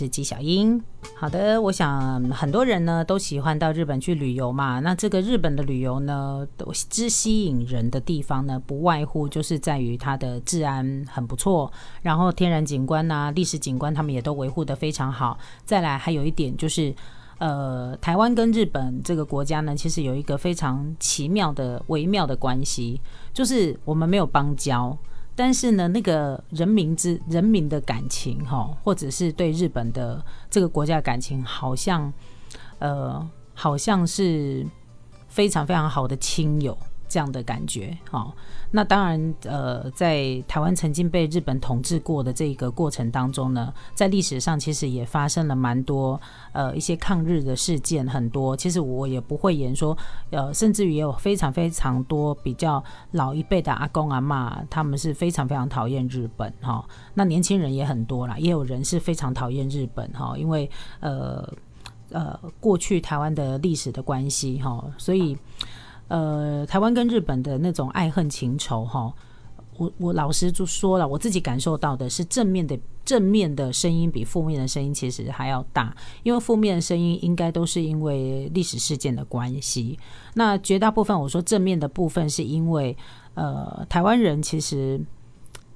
是纪晓英。好的，我想很多人呢都喜欢到日本去旅游嘛。那这个日本的旅游呢，之吸引人的地方呢，不外乎就是在于它的治安很不错，然后天然景观呐、历史景观他们也都维护的非常好。再来还有一点就是，呃，台湾跟日本这个国家呢，其实有一个非常奇妙的微妙的关系，就是我们没有邦交。但是呢，那个人民之人民的感情，哈，或者是对日本的这个国家感情，好像，呃，好像是非常非常好的亲友。这样的感觉，好，那当然，呃，在台湾曾经被日本统治过的这个过程当中呢，在历史上其实也发生了蛮多，呃，一些抗日的事件很多。其实我也不会言说，呃，甚至于也有非常非常多比较老一辈的阿公阿妈，他们是非常非常讨厌日本，哈。那年轻人也很多啦，也有人是非常讨厌日本，哈，因为呃呃过去台湾的历史的关系，哈，所以。呃，台湾跟日本的那种爱恨情仇，哈，我我老实就说了，我自己感受到的是正面的正面的声音比负面的声音其实还要大，因为负面的声音应该都是因为历史事件的关系，那绝大部分我说正面的部分是因为，呃，台湾人其实。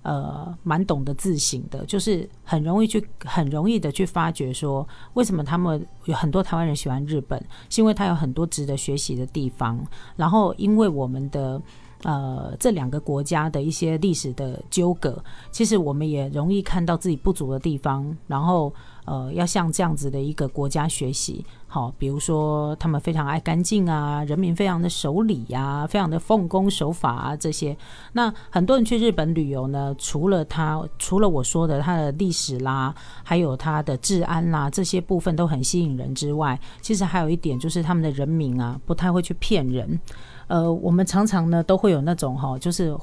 呃，蛮懂得自省的，就是很容易去，很容易的去发觉说，为什么他们有很多台湾人喜欢日本，是因为他有很多值得学习的地方。然后，因为我们的呃这两个国家的一些历史的纠葛，其实我们也容易看到自己不足的地方，然后。呃，要向这样子的一个国家学习，好，比如说他们非常爱干净啊，人民非常的守礼呀，非常的奉公守法啊，这些。那很多人去日本旅游呢，除了他，除了我说的他的历史啦，还有他的治安啦，这些部分都很吸引人之外，其实还有一点就是他们的人民啊，不太会去骗人。呃，我们常常呢都会有那种哈，就是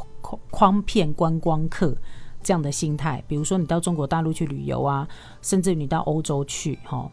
诓骗观光客。这样的心态，比如说你到中国大陆去旅游啊，甚至你到欧洲去，哈，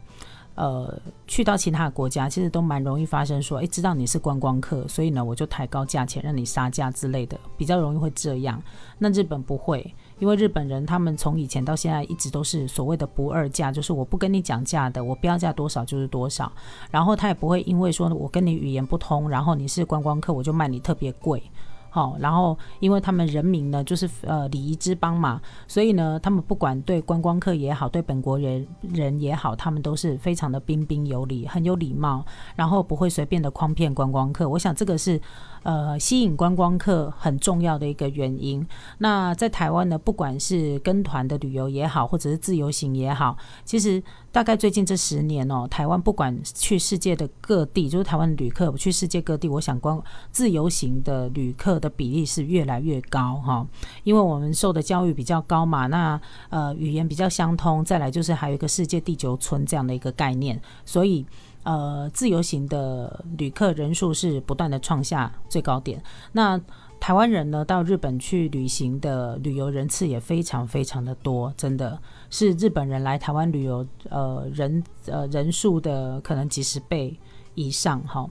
呃，去到其他国家，其实都蛮容易发生说，诶，知道你是观光客，所以呢，我就抬高价钱让你杀价之类的，比较容易会这样。那日本不会，因为日本人他们从以前到现在一直都是所谓的不二价，就是我不跟你讲价的，我标价多少就是多少，然后他也不会因为说我跟你语言不通，然后你是观光客，我就卖你特别贵。好，然后因为他们人民呢，就是呃礼仪之邦嘛，所以呢，他们不管对观光客也好，对本国人人也好，他们都是非常的彬彬有礼，很有礼貌，然后不会随便的诓骗观光客。我想这个是。呃，吸引观光客很重要的一个原因。那在台湾呢，不管是跟团的旅游也好，或者是自由行也好，其实大概最近这十年哦，台湾不管去世界的各地，就是台湾旅客去世界各地，我想光自由行的旅客的比例是越来越高哈。因为我们受的教育比较高嘛，那呃语言比较相通，再来就是还有一个世界地球村这样的一个概念，所以。呃，自由行的旅客人数是不断的创下最高点。那台湾人呢，到日本去旅行的旅游人次也非常非常的多，真的是日本人来台湾旅游，呃，人呃人数的可能几十倍以上哈。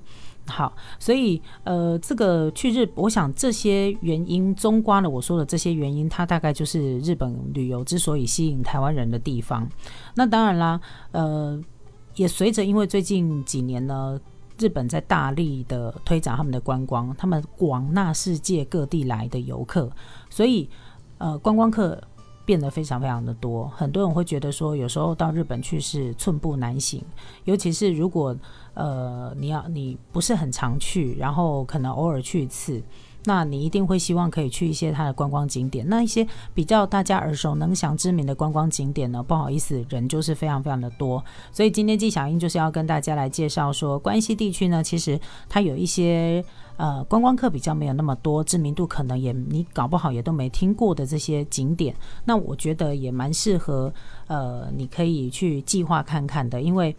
好，所以呃，这个去日，我想这些原因，中刮了我说的这些原因，它大概就是日本旅游之所以吸引台湾人的地方。那当然啦，呃。也随着，因为最近几年呢，日本在大力的推展他们的观光，他们广纳世界各地来的游客，所以呃，观光客变得非常非常的多。很多人会觉得说，有时候到日本去是寸步难行，尤其是如果呃你要你不是很常去，然后可能偶尔去一次。那你一定会希望可以去一些它的观光景点，那一些比较大家耳熟能详、知名的观光景点呢？不好意思，人就是非常非常的多。所以今天纪小英就是要跟大家来介绍说，关西地区呢，其实它有一些呃观光客比较没有那么多，知名度可能也你搞不好也都没听过的这些景点。那我觉得也蛮适合呃，你可以去计划看看的，因为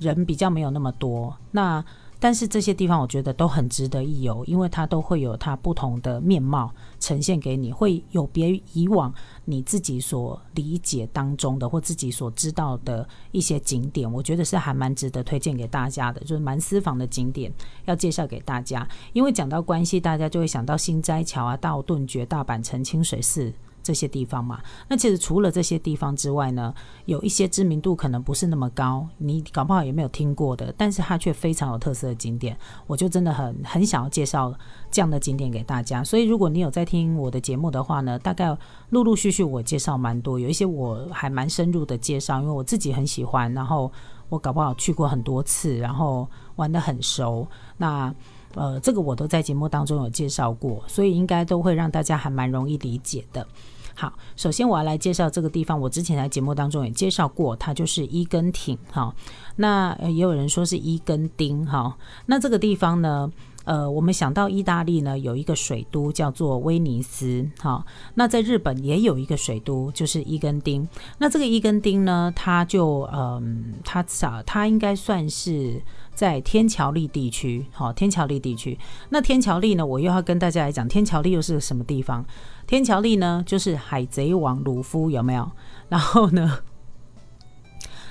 人比较没有那么多。那但是这些地方我觉得都很值得一游，因为它都会有它不同的面貌呈现给你，会有别于以往你自己所理解当中的或自己所知道的一些景点，我觉得是还蛮值得推荐给大家的，就是蛮私房的景点要介绍给大家。因为讲到关系，大家就会想到新斋桥啊、道顿崛、大阪城、清水寺这些地方嘛。那其实除了这些地方之外呢，有一些知名度可能不是那么高，你搞不好也没有听过的，但是它却非常有特色的景点，我就真的很很想要介绍这样的景点给大家。所以如果你有在听我的节目的话呢，大概陆陆续续我介绍蛮多，有一些我还蛮深入的介绍，因为我自己很喜欢，然后我搞不好去过很多次，然后玩的很熟。那呃，这个我都在节目当中有介绍过，所以应该都会让大家还蛮容易理解的。好，首先我要来介绍这个地方，我之前在节目当中也介绍过，它就是一根挺哈。那也有人说是一根丁哈。那这个地方呢？呃，我们想到意大利呢，有一个水都叫做威尼斯，哈。那在日本也有一个水都，就是伊根丁。那这个伊根丁呢，它就，嗯，它咋，它应该算是在天桥立地区，好，天桥立地区。那天桥立呢，我又要跟大家来讲，天桥立又是什么地方？天桥立呢，就是海贼王鲁夫有没有？然后呢，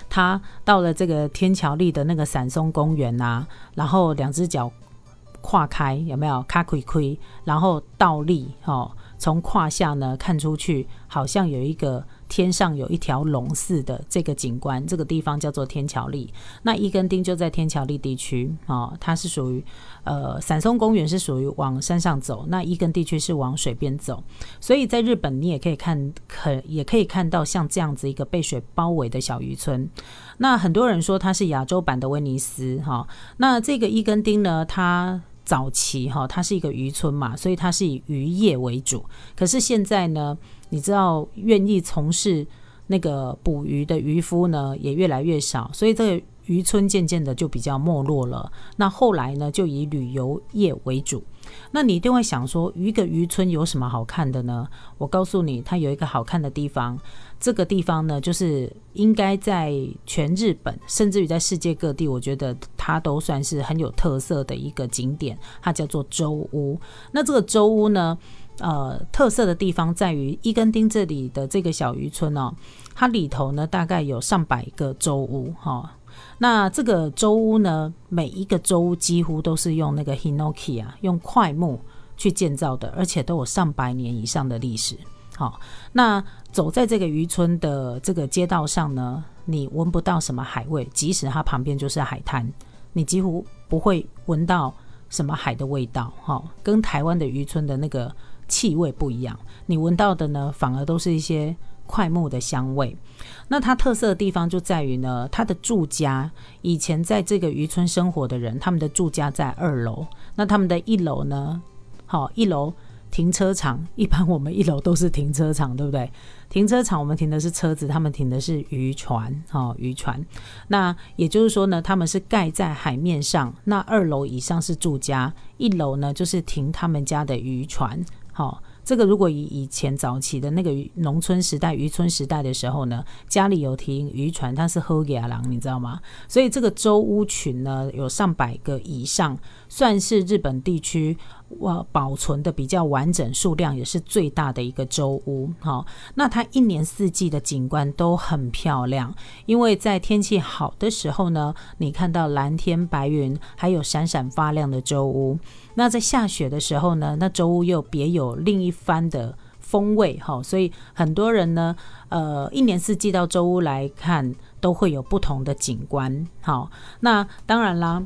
他到了这个天桥立的那个闪松公园呐，然后两只脚。跨开有没有？卡亏亏，然后倒立，哦，从胯下呢看出去，好像有一个天上有一条龙似的这个景观，这个地方叫做天桥立。那一根丁就在天桥立地区，哦，它是属于呃伞松公园是属于往山上走，那一根地区是往水边走。所以在日本，你也可以看，可也可以看到像这样子一个被水包围的小渔村。那很多人说它是亚洲版的威尼斯，哈。那这个一根丁呢，它早期哈，它是一个渔村嘛，所以它是以渔业为主。可是现在呢，你知道，愿意从事那个捕鱼的渔夫呢，也越来越少，所以这个渔村渐渐的就比较没落了。那后来呢，就以旅游业为主。那你一定会想说，一个渔村有什么好看的呢？我告诉你，它有一个好看的地方。这个地方呢，就是应该在全日本，甚至于在世界各地，我觉得它都算是很有特色的一个景点。它叫做周屋。那这个周屋呢，呃，特色的地方在于伊根町这里的这个小渔村哦，它里头呢大概有上百个周屋哈。那这个周屋呢，每一个周屋几乎都是用那个 hinoki 啊，用块木去建造的，而且都有上百年以上的历史。好，那走在这个渔村的这个街道上呢，你闻不到什么海味，即使它旁边就是海滩，你几乎不会闻到什么海的味道。哈，跟台湾的渔村的那个气味不一样，你闻到的呢，反而都是一些快木的香味。那它特色的地方就在于呢，它的住家以前在这个渔村生活的人，他们的住家在二楼，那他们的一楼呢，好一楼。停车场一般我们一楼都是停车场，对不对？停车场我们停的是车子，他们停的是渔船，哈，渔船。那也就是说呢，他们是盖在海面上，那二楼以上是住家，一楼呢就是停他们家的渔船，好。这个如果以以前早期的那个农村时代、渔村时代的时候呢，家里有停渔船，它是喝给阿郎，你知道吗？所以这个周屋群呢，有上百个以上，算是日本地区哇保存的比较完整，数量也是最大的一个周屋。好，那它一年四季的景观都很漂亮，因为在天气好的时候呢，你看到蓝天白云，还有闪闪发亮的周屋。那在下雪的时候呢，那周屋又别有另一番的风味哈，所以很多人呢，呃，一年四季到周屋来看，都会有不同的景观。好，那当然啦，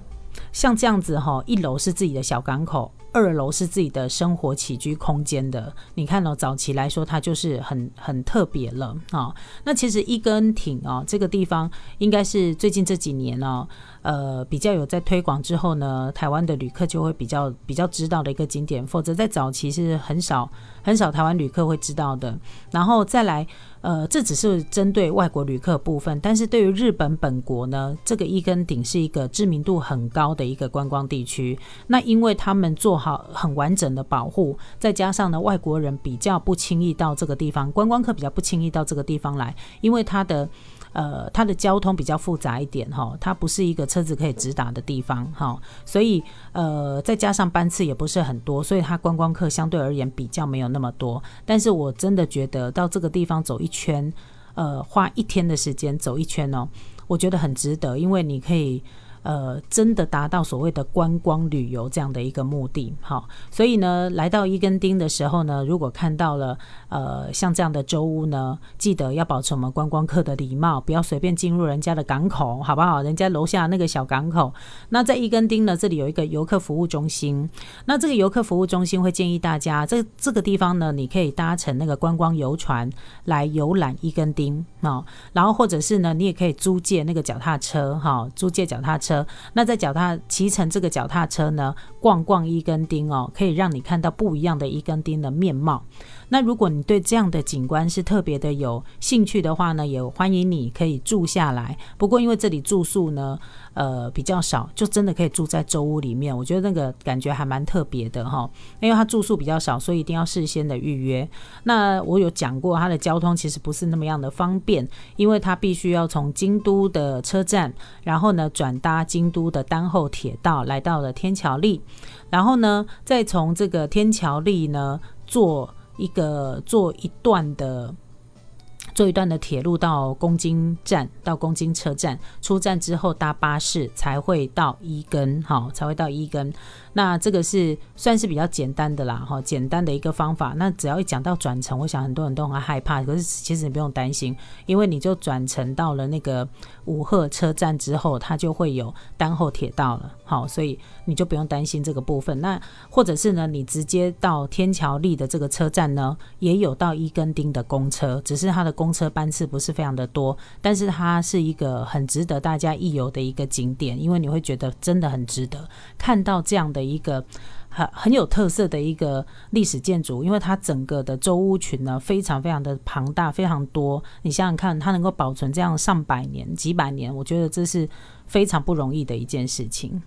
像这样子哈，一楼是自己的小港口。二楼是自己的生活起居空间的，你看哦，早期来说它就是很很特别了啊。那其实一根挺哦，这个地方应该是最近这几年哦，呃，比较有在推广之后呢，台湾的旅客就会比较比较知道的一个景点，否则在早期是很少很少台湾旅客会知道的。然后再来。呃，这只是针对外国旅客部分，但是对于日本本国呢，这个一根顶是一个知名度很高的一个观光地区。那因为他们做好很完整的保护，再加上呢，外国人比较不轻易到这个地方，观光客比较不轻易到这个地方来，因为它的。呃，它的交通比较复杂一点哈，它不是一个车子可以直达的地方哈，所以呃，再加上班次也不是很多，所以它观光客相对而言比较没有那么多。但是我真的觉得到这个地方走一圈，呃，花一天的时间走一圈哦，我觉得很值得，因为你可以呃，真的达到所谓的观光旅游这样的一个目的，好，所以呢，来到伊根丁的时候呢，如果看到了呃像这样的周屋呢，记得要保持我们观光客的礼貌，不要随便进入人家的港口，好不好？人家楼下那个小港口。那在伊根丁呢，这里有一个游客服务中心，那这个游客服务中心会建议大家，这这个地方呢，你可以搭乘那个观光游船来游览伊根丁啊，然后或者是呢，你也可以租借那个脚踏车，哈，租借脚踏车。那在脚踏骑乘这个脚踏车呢，逛逛一根钉哦，可以让你看到不一样的一根钉的面貌。那如果你对这样的景观是特别的有兴趣的话呢，也欢迎你可以住下来。不过因为这里住宿呢。呃，比较少，就真的可以住在周屋里面。我觉得那个感觉还蛮特别的哈，因为它住宿比较少，所以一定要事先的预约。那我有讲过，它的交通其实不是那么样的方便，因为它必须要从京都的车站，然后呢转搭京都的丹后铁道来到了天桥立，然后呢再从这个天桥立呢坐一个坐一段的。坐一段的铁路到宫津站，到宫津车站出站之后搭巴士才会到伊根，好，才会到伊根。那这个是算是比较简单的啦，哈，简单的一个方法。那只要一讲到转乘，我想很多人都很害怕，可是其实你不用担心，因为你就转乘到了那个五鹤车站之后，它就会有单后铁道了，好，所以你就不用担心这个部分。那或者是呢，你直接到天桥立的这个车站呢，也有到伊根町的公车，只是它的公车班次不是非常的多，但是它是一个很值得大家一游的一个景点，因为你会觉得真的很值得看到这样的一个很很有特色的一个历史建筑，因为它整个的周屋群呢非常非常的庞大，非常多。你想想看，它能够保存这样上百年、几百年，我觉得这是非常不容易的一件事情。